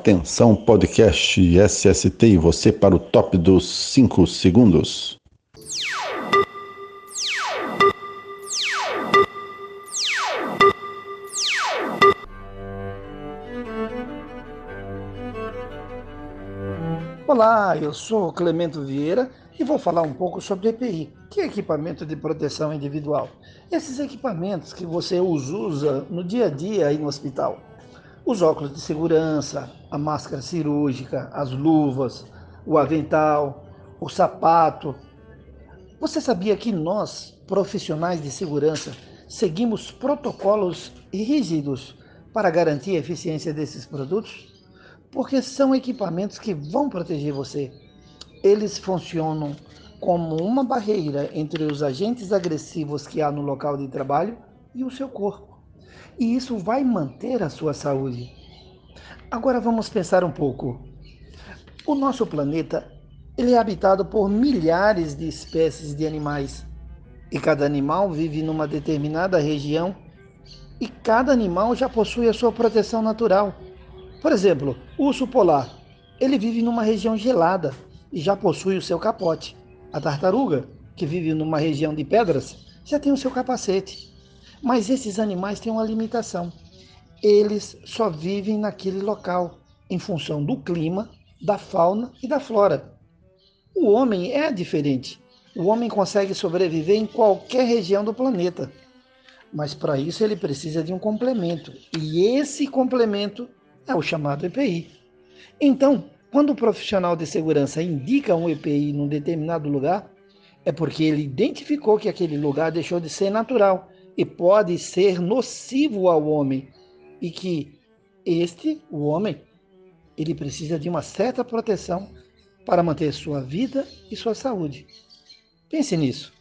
Atenção, podcast SST e você para o top dos 5 segundos. Olá, eu sou Clemento Vieira e vou falar um pouco sobre EPI, que é equipamento de proteção individual. Esses equipamentos que você usa no dia a dia aí no hospital. Os óculos de segurança, a máscara cirúrgica, as luvas, o avental, o sapato. Você sabia que nós, profissionais de segurança, seguimos protocolos rígidos para garantir a eficiência desses produtos? porque são equipamentos que vão proteger você. Eles funcionam como uma barreira entre os agentes agressivos que há no local de trabalho e o seu corpo. E isso vai manter a sua saúde. Agora vamos pensar um pouco. O nosso planeta ele é habitado por milhares de espécies de animais. E cada animal vive numa determinada região e cada animal já possui a sua proteção natural. Por exemplo, o urso polar, ele vive numa região gelada e já possui o seu capote. A tartaruga, que vive numa região de pedras, já tem o seu capacete. Mas esses animais têm uma limitação. Eles só vivem naquele local, em função do clima, da fauna e da flora. O homem é diferente. O homem consegue sobreviver em qualquer região do planeta. Mas para isso ele precisa de um complemento. E esse complemento é o chamado EPI. Então, quando o profissional de segurança indica um EPI num determinado lugar, é porque ele identificou que aquele lugar deixou de ser natural e pode ser nocivo ao homem e que este, o homem, ele precisa de uma certa proteção para manter sua vida e sua saúde. Pense nisso.